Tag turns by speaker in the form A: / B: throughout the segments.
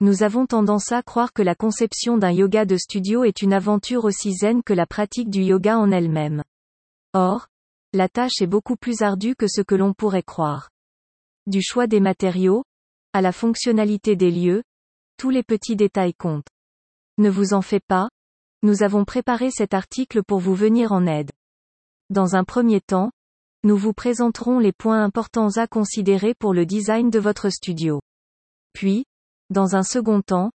A: Nous avons tendance à croire que la conception d'un yoga de studio est une aventure aussi zen que la pratique du yoga en elle-même. Or, la tâche est beaucoup plus ardue que ce que l'on pourrait croire. Du choix des matériaux, à la fonctionnalité des lieux, tous les petits détails comptent. Ne vous en faites pas, nous avons préparé cet article pour vous venir en aide. Dans un premier temps, nous vous présenterons les points importants à considérer pour le design de votre studio. Puis, dans un second temps,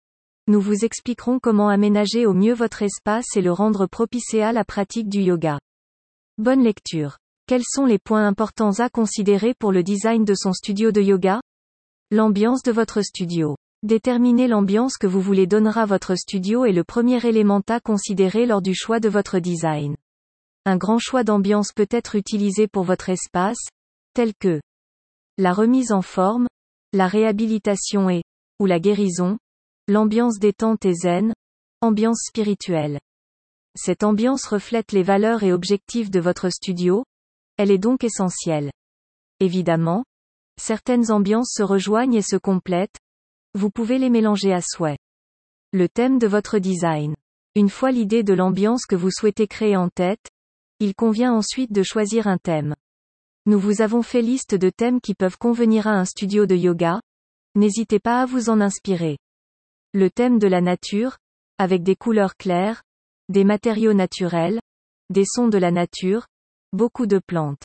A: nous vous expliquerons comment aménager au mieux votre espace et le rendre propice à la pratique du yoga. Bonne lecture. Quels sont les points importants à considérer pour le design de son studio de yoga? L'ambiance de votre studio. Déterminer l'ambiance que vous voulez donnera votre studio est le premier élément à considérer lors du choix de votre design. Un grand choix d'ambiance peut être utilisé pour votre espace, tel que la remise en forme, la réhabilitation et, ou la guérison, l'ambiance détente et zen, ambiance spirituelle. Cette ambiance reflète les valeurs et objectifs de votre studio, elle est donc essentielle. Évidemment, certaines ambiances se rejoignent et se complètent, vous pouvez les mélanger à souhait. Le thème de votre design. Une fois l'idée de l'ambiance que vous souhaitez créer en tête, il convient ensuite de choisir un thème. Nous vous avons fait liste de thèmes qui peuvent convenir à un studio de yoga. N'hésitez pas à vous en inspirer. Le thème de la nature, avec des couleurs claires, des matériaux naturels, des sons de la nature, beaucoup de plantes.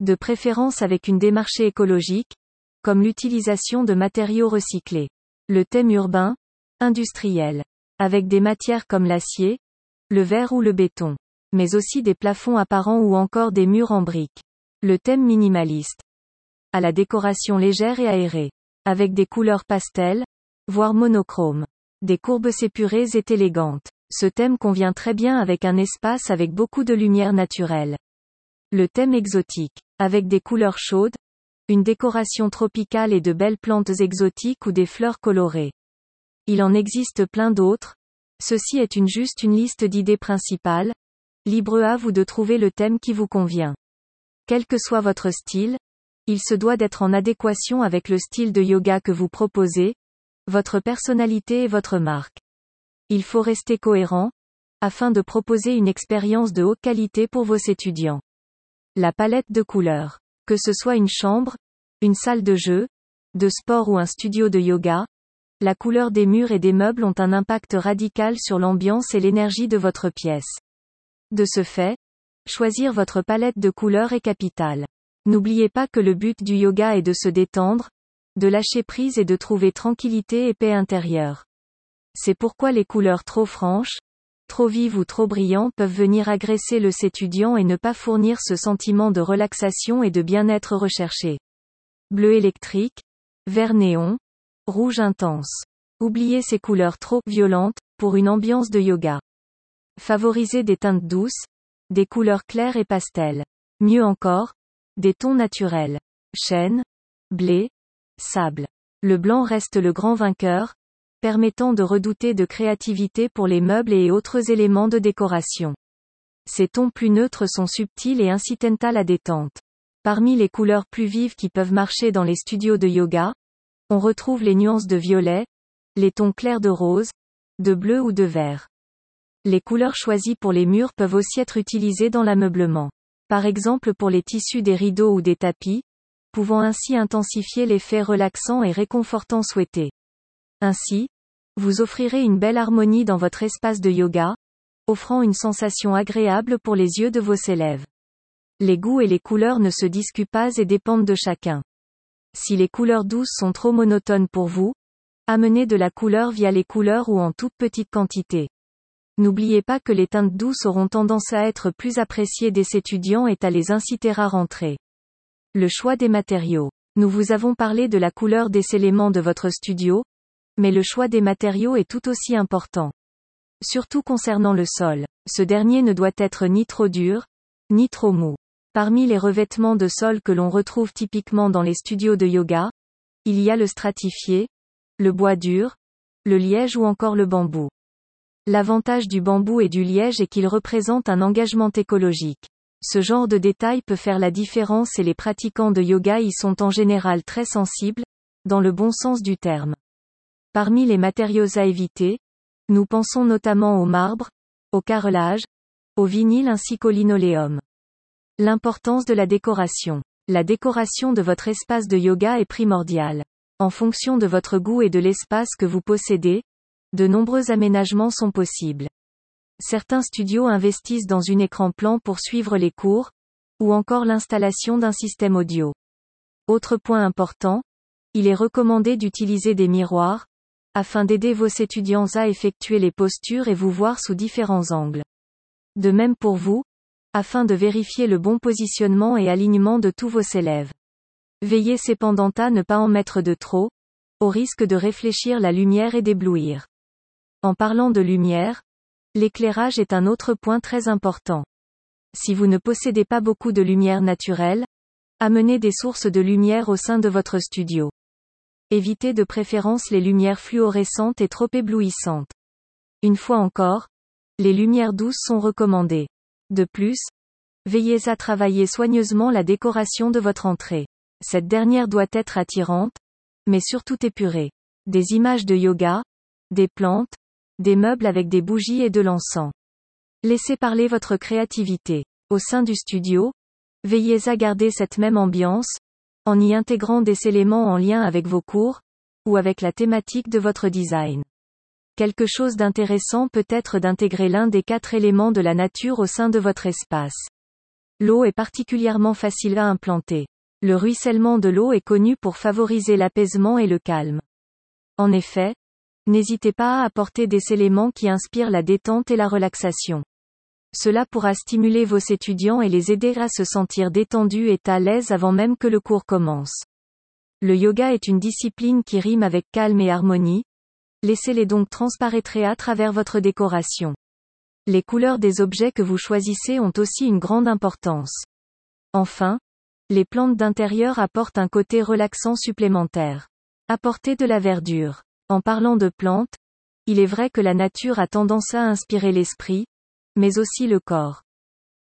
A: De préférence avec une démarche écologique, comme l'utilisation de matériaux recyclés. Le thème urbain, industriel, avec des matières comme l'acier, le verre ou le béton mais aussi des plafonds apparents ou encore des murs en briques. Le thème minimaliste. À la décoration légère et aérée. Avec des couleurs pastel, voire monochrome. Des courbes épurées et élégantes. Ce thème convient très bien avec un espace avec beaucoup de lumière naturelle. Le thème exotique. Avec des couleurs chaudes, une décoration tropicale et de belles plantes exotiques ou des fleurs colorées. Il en existe plein d'autres. Ceci est une juste une liste d'idées principales, Libre à vous de trouver le thème qui vous convient. Quel que soit votre style, il se doit d'être en adéquation avec le style de yoga que vous proposez, votre personnalité et votre marque. Il faut rester cohérent, afin de proposer une expérience de haute qualité pour vos étudiants. La palette de couleurs. Que ce soit une chambre, une salle de jeu, de sport ou un studio de yoga, la couleur des murs et des meubles ont un impact radical sur l'ambiance et l'énergie de votre pièce. De ce fait, choisir votre palette de couleurs est capital. N'oubliez pas que le but du yoga est de se détendre, de lâcher prise et de trouver tranquillité et paix intérieure. C'est pourquoi les couleurs trop franches, trop vives ou trop brillantes peuvent venir agresser le étudiant et ne pas fournir ce sentiment de relaxation et de bien-être recherché. Bleu électrique, vert néon, rouge intense. Oubliez ces couleurs trop violentes, pour une ambiance de yoga. Favoriser des teintes douces, des couleurs claires et pastel. Mieux encore, des tons naturels. Chêne, blé, sable. Le blanc reste le grand vainqueur, permettant de redouter de créativité pour les meubles et autres éléments de décoration. Ces tons plus neutres sont subtils et incitent à la détente. Parmi les couleurs plus vives qui peuvent marcher dans les studios de yoga, on retrouve les nuances de violet, les tons clairs de rose, de bleu ou de vert. Les couleurs choisies pour les murs peuvent aussi être utilisées dans l'ameublement. Par exemple pour les tissus des rideaux ou des tapis, pouvant ainsi intensifier l'effet relaxant et réconfortant souhaité. Ainsi, vous offrirez une belle harmonie dans votre espace de yoga, offrant une sensation agréable pour les yeux de vos élèves. Les goûts et les couleurs ne se discutent pas et dépendent de chacun. Si les couleurs douces sont trop monotones pour vous, amenez de la couleur via les couleurs ou en toute petite quantité. N'oubliez pas que les teintes douces auront tendance à être plus appréciées des étudiants et à les inciter à rentrer. Le choix des matériaux. Nous vous avons parlé de la couleur des éléments de votre studio, mais le choix des matériaux est tout aussi important. Surtout concernant le sol. Ce dernier ne doit être ni trop dur, ni trop mou. Parmi les revêtements de sol que l'on retrouve typiquement dans les studios de yoga, il y a le stratifié, le bois dur, le liège ou encore le bambou. L'avantage du bambou et du liège est qu'il représente un engagement écologique. Ce genre de détail peut faire la différence et les pratiquants de yoga y sont en général très sensibles, dans le bon sens du terme. Parmi les matériaux à éviter, nous pensons notamment au marbre, au carrelage, au vinyle ainsi qu'au linoléum. L'importance de la décoration. La décoration de votre espace de yoga est primordiale. En fonction de votre goût et de l'espace que vous possédez, de nombreux aménagements sont possibles. Certains studios investissent dans une écran plan pour suivre les cours, ou encore l'installation d'un système audio. Autre point important, il est recommandé d'utiliser des miroirs, afin d'aider vos étudiants à effectuer les postures et vous voir sous différents angles. De même pour vous, afin de vérifier le bon positionnement et alignement de tous vos élèves. Veillez cependant à ne pas en mettre de trop, au risque de réfléchir la lumière et d'éblouir. En parlant de lumière, l'éclairage est un autre point très important. Si vous ne possédez pas beaucoup de lumière naturelle, amenez des sources de lumière au sein de votre studio. Évitez de préférence les lumières fluorescentes et trop éblouissantes. Une fois encore, les lumières douces sont recommandées. De plus, veillez à travailler soigneusement la décoration de votre entrée. Cette dernière doit être attirante, mais surtout épurée. Des images de yoga, des plantes, des meubles avec des bougies et de l'encens. Laissez parler votre créativité. Au sein du studio, veillez à garder cette même ambiance, en y intégrant des éléments en lien avec vos cours, ou avec la thématique de votre design. Quelque chose d'intéressant peut être d'intégrer l'un des quatre éléments de la nature au sein de votre espace. L'eau est particulièrement facile à implanter. Le ruissellement de l'eau est connu pour favoriser l'apaisement et le calme. En effet, n'hésitez pas à apporter des éléments qui inspirent la détente et la relaxation. Cela pourra stimuler vos étudiants et les aider à se sentir détendus et à l'aise avant même que le cours commence. Le yoga est une discipline qui rime avec calme et harmonie, Laissez-les donc transparaître à travers votre décoration. Les couleurs des objets que vous choisissez ont aussi une grande importance. Enfin, les plantes d'intérieur apportent un côté relaxant supplémentaire. Apportez de la verdure. En parlant de plantes, il est vrai que la nature a tendance à inspirer l'esprit, mais aussi le corps.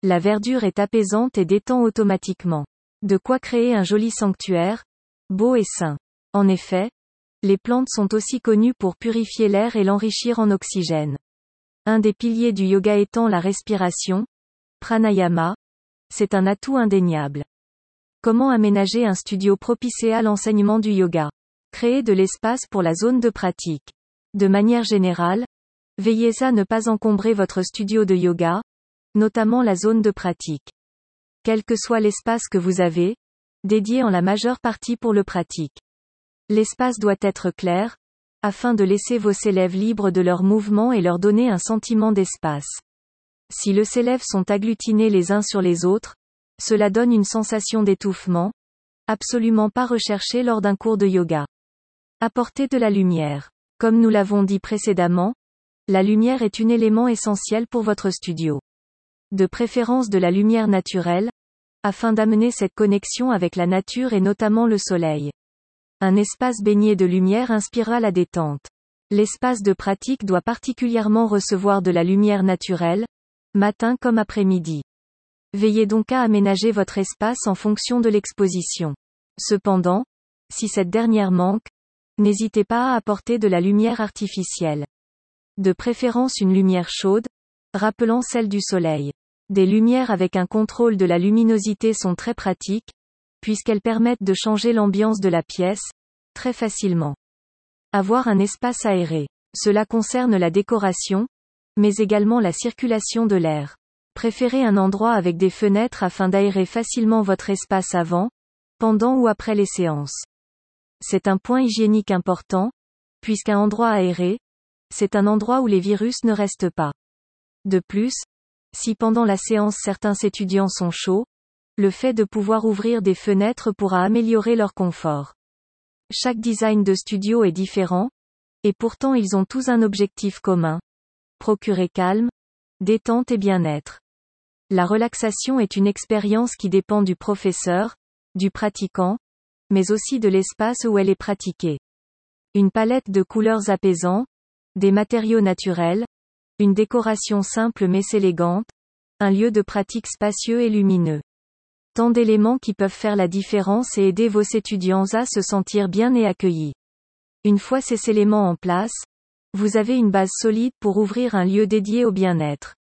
A: La verdure est apaisante et détend automatiquement. De quoi créer un joli sanctuaire, beau et sain. En effet, les plantes sont aussi connues pour purifier l'air et l'enrichir en oxygène. Un des piliers du yoga étant la respiration, pranayama, c'est un atout indéniable. Comment aménager un studio propice à l'enseignement du yoga? Créer de l'espace pour la zone de pratique. De manière générale, veillez à ne pas encombrer votre studio de yoga, notamment la zone de pratique. Quel que soit l'espace que vous avez, dédié en la majeure partie pour le pratique. L'espace doit être clair, afin de laisser vos élèves libres de leurs mouvements et leur donner un sentiment d'espace. Si les élèves sont agglutinés les uns sur les autres, cela donne une sensation d'étouffement, absolument pas recherchée lors d'un cours de yoga. Apporter de la lumière. Comme nous l'avons dit précédemment, la lumière est un élément essentiel pour votre studio. De préférence de la lumière naturelle, afin d'amener cette connexion avec la nature et notamment le soleil. Un espace baigné de lumière inspirera la détente. L'espace de pratique doit particulièrement recevoir de la lumière naturelle, matin comme après-midi. Veillez donc à aménager votre espace en fonction de l'exposition. Cependant, si cette dernière manque, n'hésitez pas à apporter de la lumière artificielle. De préférence une lumière chaude, rappelant celle du soleil. Des lumières avec un contrôle de la luminosité sont très pratiques, puisqu'elles permettent de changer l'ambiance de la pièce, très facilement. Avoir un espace aéré. Cela concerne la décoration, mais également la circulation de l'air. Préférez un endroit avec des fenêtres afin d'aérer facilement votre espace avant, pendant ou après les séances. C'est un point hygiénique important, puisqu'un endroit aéré, c'est un endroit où les virus ne restent pas. De plus, si pendant la séance certains étudiants sont chauds, le fait de pouvoir ouvrir des fenêtres pourra améliorer leur confort. Chaque design de studio est différent, et pourtant ils ont tous un objectif commun. Procurer calme, détente et bien-être. La relaxation est une expérience qui dépend du professeur, du pratiquant, mais aussi de l'espace où elle est pratiquée. Une palette de couleurs apaisants, des matériaux naturels, une décoration simple mais élégante, un lieu de pratique spacieux et lumineux. Tant d'éléments qui peuvent faire la différence et aider vos étudiants à se sentir bien et accueillis. Une fois ces éléments en place, vous avez une base solide pour ouvrir un lieu dédié au bien-être.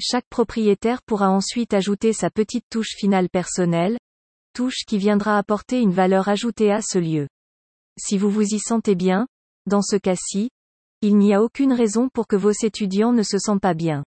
A: Chaque propriétaire pourra ensuite ajouter sa petite touche finale personnelle, touche qui viendra apporter une valeur ajoutée à ce lieu. Si vous vous y sentez bien, dans ce cas-ci, il n'y a aucune raison pour que vos étudiants ne se sentent pas bien.